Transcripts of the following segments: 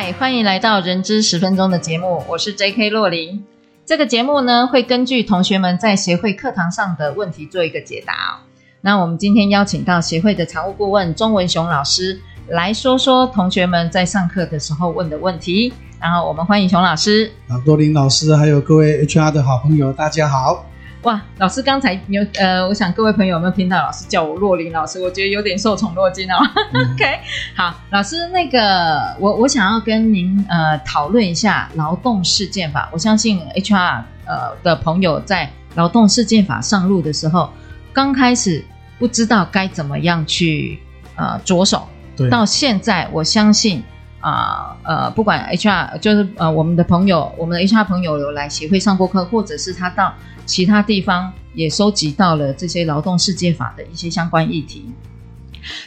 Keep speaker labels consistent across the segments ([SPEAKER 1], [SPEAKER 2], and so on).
[SPEAKER 1] 嗨，欢迎来到人资十分钟的节目，我是 J.K. 洛琳。这个节目呢，会根据同学们在协会课堂上的问题做一个解答哦。那我们今天邀请到协会的常务顾问钟文雄老师来说说同学们在上课的时候问的问题。然后我们欢迎熊老师。
[SPEAKER 2] 啊，洛琳老师，还有各位 HR 的好朋友，大家好。
[SPEAKER 1] 哇，老师刚才有呃，我想各位朋友有没有听到老师叫我若琳老师？我觉得有点受宠若惊哦。嗯、OK，好，老师，那个我我想要跟您呃讨论一下劳动事件法。我相信 HR 呃的朋友在劳动事件法上路的时候，刚开始不知道该怎么样去呃着手，对，到现在我相信啊呃，不管 HR 就是呃我们的朋友，我们的 HR 朋友有来协会上过课，或者是他到。其他地方也收集到了这些劳动事件法的一些相关议题。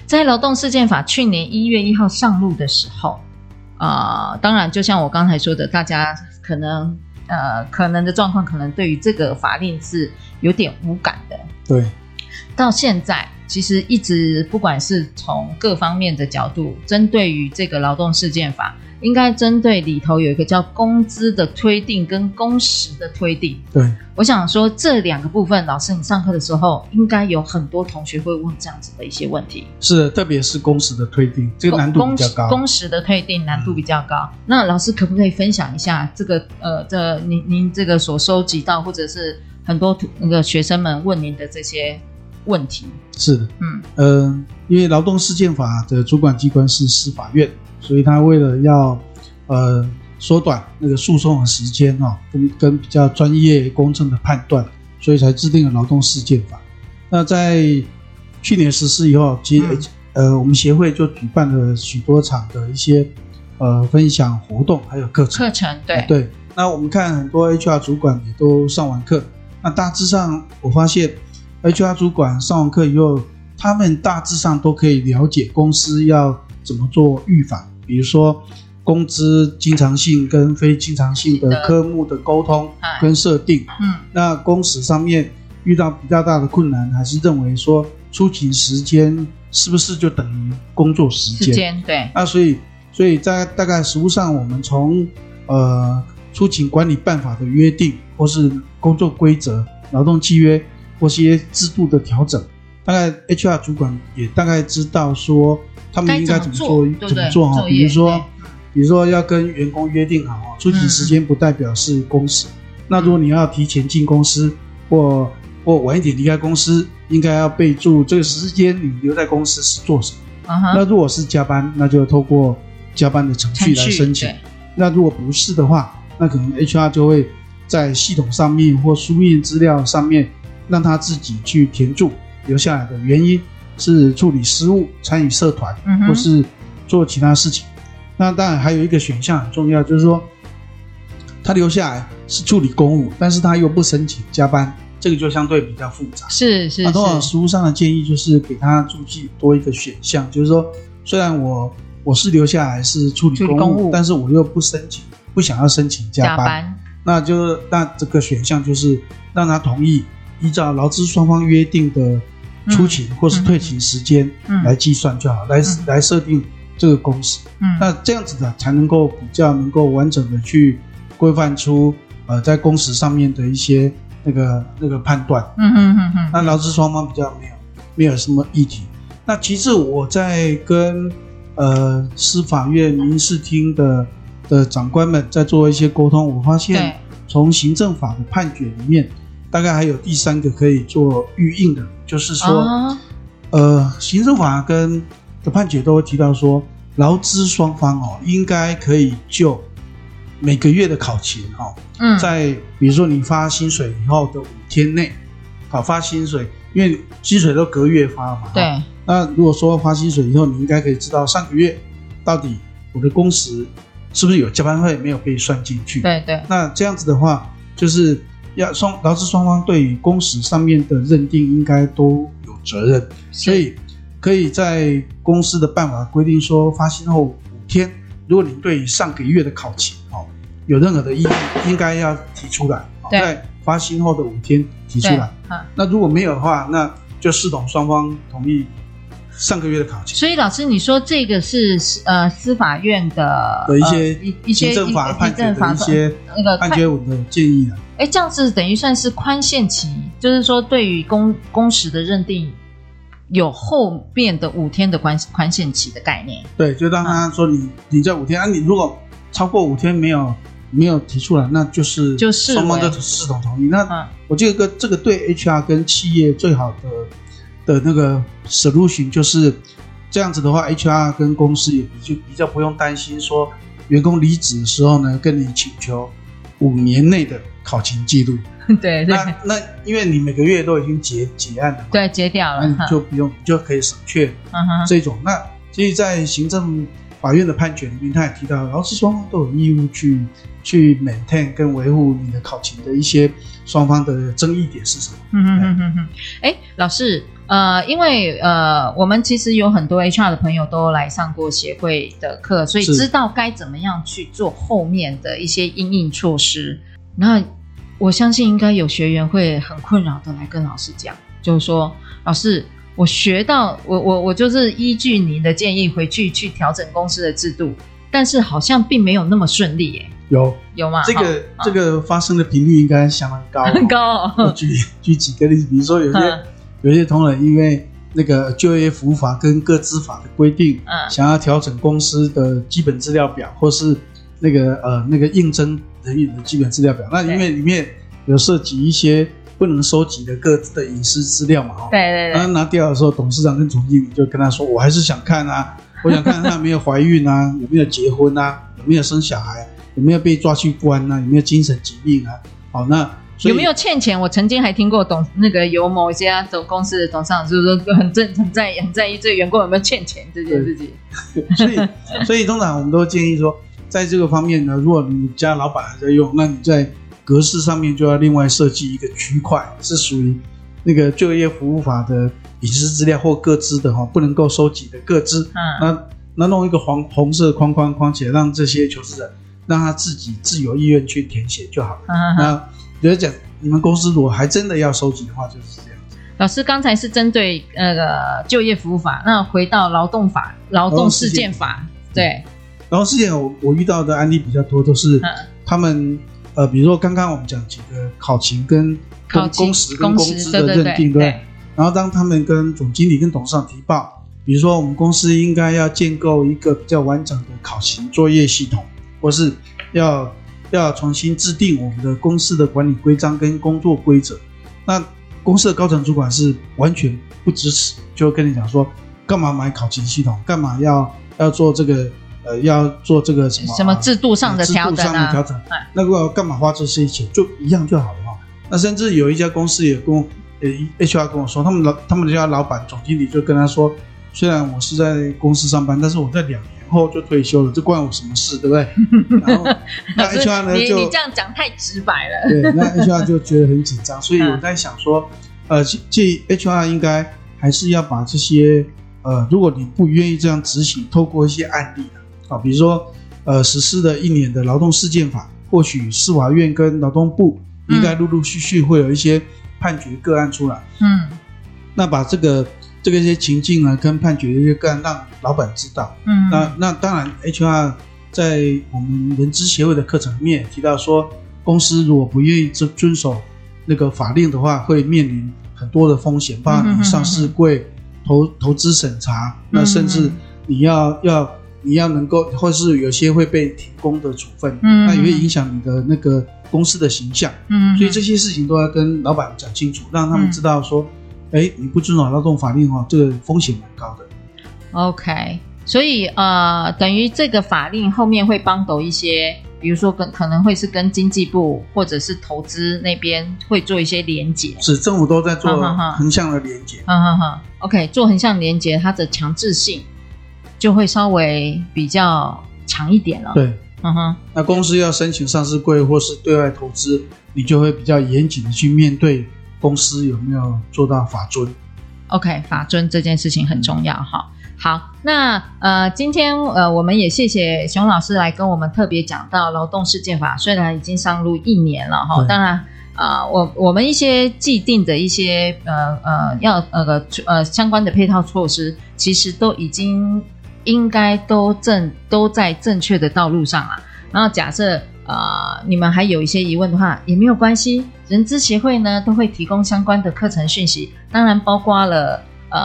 [SPEAKER 1] 在劳动事件法去年一月一号上路的时候，啊、当然就像我刚才说的，大家可能呃可能的状况，可能对于这个法令是有点无感的。
[SPEAKER 2] 对，
[SPEAKER 1] 到现在其实一直不管是从各方面的角度，针对于这个劳动事件法。应该针对里头有一个叫工资的推定跟工时的推定。
[SPEAKER 2] 对，
[SPEAKER 1] 我想说这两个部分，老师你上课的时候，应该有很多同学会问这样子的一些问题。
[SPEAKER 2] 是的，特别是工时的推定，这个难度比较高。
[SPEAKER 1] 工，工时的推定难度比较高。嗯、那老师可不可以分享一下这个呃，这您您这个所收集到，或者是很多那个学生们问您的这些问题？
[SPEAKER 2] 是的，嗯嗯、呃，因为劳动事件法的主管机关是司法院。所以他为了要，呃，缩短那个诉讼的时间啊，跟跟比较专业公正的判断，所以才制定了劳动事件法。那在去年实施以后，其实、嗯、呃，我们协会就举办了许多场的一些呃分享活动，还有课程。
[SPEAKER 1] 课程对、呃、
[SPEAKER 2] 对。那我们看很多 HR 主管也都上完课。那大致上我发现，HR 主管上完课以后，他们大致上都可以了解公司要怎么做预防。比如说，工资经常性跟非经常性的科目的沟通跟设定，嗯，那工时上面遇到比较大的困难，还是认为说出勤时间是不是就等于工作时间？时间对。那所以，所以在大概实务上，我们从呃出勤管理办法的约定，或是工作规则、劳动契约或是一些制度的调整，大概 HR 主管也大概知道说。他们应该怎么做？怎么做，哈？比如说，比如说要跟员工约定好，出勤时间不代表是工时。嗯、那如果你要提前进公司，或或晚一点离开公司，应该要备注这个时间你留在公司是做什么。Uh-huh、那如果是加班，那就透过加班的程序来申请。那如果不是的话，那可能 HR 就会在系统上面或书面资料上面让他自己去填注留下来的原因。是处理失误、参与社团，或是做其他事情。嗯、那当然还有一个选项很重要，就是说他留下来是处理公务，但是他又不申请加班，这个就相对比较复杂。是是是。那通常实务上的建议就是给他注记多一个选项，就是说虽然我我是留下来是处理公务，公务但是我又不申请，不想要申请加班，加班那就那这个选项就是让他同意依照劳资双方约定的。出勤或是退勤时间来计算就好，嗯、来来设定这个工时。嗯，那这样子的才能够比较能够完整的去规范出呃在工时上面的一些那个那个判断。嗯嗯嗯嗯。那劳资双方比较没有没有什么议题。那其次我在跟呃司法院民事厅的的长官们在做一些沟通，我发现从行政法的判决里面。大概还有第三个可以做预应的，就是说，哦、呃，行政法跟的判决都会提到说，劳资双方哦，应该可以就每个月的考勤哈、哦，嗯，在比如说你发薪水以后的五天内，好发薪水，因为薪水都隔月发嘛。
[SPEAKER 1] 对。
[SPEAKER 2] 那如果说发薪水以后，你应该可以知道上个月到底我的工时是不是有加班费没有被算进去。
[SPEAKER 1] 对对。
[SPEAKER 2] 那这样子的话，就是要双劳资双方对于工时上面的认定应该都有责任，所以可以在公司的办法规定说，发薪后五天，如果您对于上个月的考勤哦有任何的异议，应该要提出来。在发薪后的五天提出来。那如果没有的话，那就视同双方同意。上个月的考勤，
[SPEAKER 1] 所以老师，你说这个是呃司法院的
[SPEAKER 2] 的一些
[SPEAKER 1] 一些
[SPEAKER 2] 行政法判决的一些那个判决文的建议啊。
[SPEAKER 1] 哎，这样子等于算是宽限期，就是说对于工工时的认定有后面的五天的宽宽限期的概念。
[SPEAKER 2] 对，就当他说你、嗯、你这五天啊，你如果超过五天没有没有提出来，那就是
[SPEAKER 1] 就是
[SPEAKER 2] 双方都系统同意。那我觉得这个对 HR 跟企业最好的。的那个 solution 就是这样子的话，HR 跟公司也比就比较不用担心说员工离职的时候呢，跟你请求五年内的考勤记录。
[SPEAKER 1] 对对。
[SPEAKER 2] 那那因为你每个月都已经结结案了，
[SPEAKER 1] 对，结掉了，
[SPEAKER 2] 那你就不用，你就可以省却这种。那所以在行政法院的判决里面，他也提到，劳资双方都有义务去去 maintain 跟维护你的考勤的一些双方的争议点是什么？
[SPEAKER 1] 嗯嗯嗯嗯嗯。哎，老师。呃，因为呃，我们其实有很多 HR 的朋友都来上过协会的课，所以知道该怎么样去做后面的一些应应措施。那我相信应该有学员会很困扰的来跟老师讲，就是说，老师，我学到我我我就是依据您的建议回去去调整公司的制度，但是好像并没有那么顺利耶。
[SPEAKER 2] 有
[SPEAKER 1] 有吗？
[SPEAKER 2] 这个、哦、这个发生的频率应该相当高，
[SPEAKER 1] 很高。
[SPEAKER 2] 我举举几个例子，比如说有些。嗯有些同仁因为那个就业服务法跟各资法的规定，嗯，想要调整公司的基本资料表，或是那个呃那个应征人员的基本资料表，那因为里面有涉及一些不能收集的各自的隐私资料嘛，哈，对对对，然后拿掉的时候，董事长跟总经理就跟他说：“我还是想看啊，我想看他有没有怀孕啊，有没有结婚啊，有没有生小孩，有没有被抓去关啊，有没有精神疾病啊？”好，那。
[SPEAKER 1] 有没有欠钱？我曾经还听过董那个有某一家总公司的董事长，就是说很正很在意很在意这个员工有没有欠钱这件事情。
[SPEAKER 2] 所以所以通常我们都建议说，在这个方面呢，如果你家老板还在用，那你在格式上面就要另外设计一个区块，是属于那个就业服务法的隐私资料或各资的哈，不能够收集的各资。嗯。那那弄一个黄红色框框框起来，让这些求职者让他自己自由意愿去填写就好了。嗯嗯。那比如讲，你们公司如果还真的要收集的话，就是这样。
[SPEAKER 1] 老师刚才是针对那个就业服务法，那回到劳动法、劳动事件法，对。
[SPEAKER 2] 劳动事件我我遇到的案例比较多，都是他们、嗯、呃，比如说刚刚我们讲几个考勤跟工工时跟工资的认定，对。然后当他们跟总经理跟董事长提报，比如说我们公司应该要建构一个比较完整的考勤作业系统，或是要。要重新制定我们的公司的管理规章跟工作规则，那公司的高层主管是完全不支持，就跟你讲说，干嘛买考勤系统，干嘛要要做这个，呃，要做这个什么什么
[SPEAKER 1] 制度上的调整啊？
[SPEAKER 2] 调整，那个干嘛花这些钱，就一样就好了嘛。那甚至有一家公司也跟我，呃，HR 跟我说，他们老他们家老板总经理就跟他说，虽然我是在公司上班，但是我在两年。后就退休了，这关我什么事，对不对？然后那 HR 呢就
[SPEAKER 1] 你，你这样讲太直白了。
[SPEAKER 2] 对，那 HR 就觉得很紧张，所以我在想说，呃，这 HR 应该还是要把这些呃，如果你不愿意这样执行，透过一些案例啊，比如说呃，实施了一年的劳动事件法，或许司法院跟劳动部应该陆陆续续会有一些判决个案出来。嗯，那把这个。这个一些情境呢，跟判决的一些个案，让老板知道。嗯，那那当然，HR 在我们人资协会的课程里面提到说，公司如果不愿意遵遵守那个法令的话，会面临很多的风险，包括你上市柜、投投资审查，那甚至你要要你要能够，或是有些会被停工的处分，嗯，那也会影响你的那个公司的形象。嗯，所以这些事情都要跟老板讲清楚，让他们知道说。哎，你不遵守劳动法令哦，这个风险蛮高的。
[SPEAKER 1] OK，所以呃，等于这个法令后面会帮到一些比如说跟可能会是跟经济部或者是投资那边会做一些连结，
[SPEAKER 2] 是政府都在做横向的连结。
[SPEAKER 1] 嗯哼哼，OK，做横向连结，它的强制性就会稍微比较强一点了。
[SPEAKER 2] 对，
[SPEAKER 1] 嗯哼，
[SPEAKER 2] 那公司要申请上市柜或是对外投资，你就会比较严谨的去面对公司有没有做到法遵。
[SPEAKER 1] OK，法遵这件事情很重要哈。好，那呃，今天呃，我们也谢谢熊老师来跟我们特别讲到劳动事件法，虽然已经上路一年了哈，当然啊、呃，我我们一些既定的一些呃呃要呃呃相关的配套措施，其实都已经应该都正都在正确的道路上了。然后假设啊、呃，你们还有一些疑问的话，也没有关系，人资协会呢都会提供相关的课程讯息，当然包括了。呃，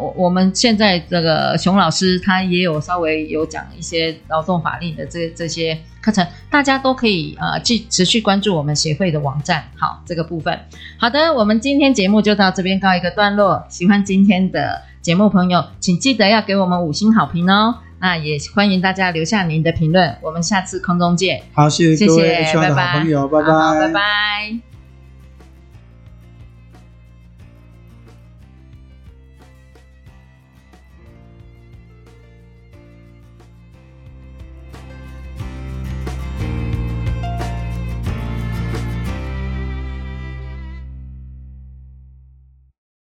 [SPEAKER 1] 我我们现在这个熊老师他也有稍微有讲一些劳动法令的这这些课程，大家都可以呃继持续关注我们协会的网站。好，这个部分好的，我们今天节目就到这边告一个段落。喜欢今天的节目朋友，请记得要给我们五星好评哦。那也欢迎大家留下您的评论，我们下次空中见。
[SPEAKER 2] 好，谢谢各位，
[SPEAKER 1] 谢谢，拜拜，
[SPEAKER 2] 朋友，拜拜，
[SPEAKER 1] 拜拜。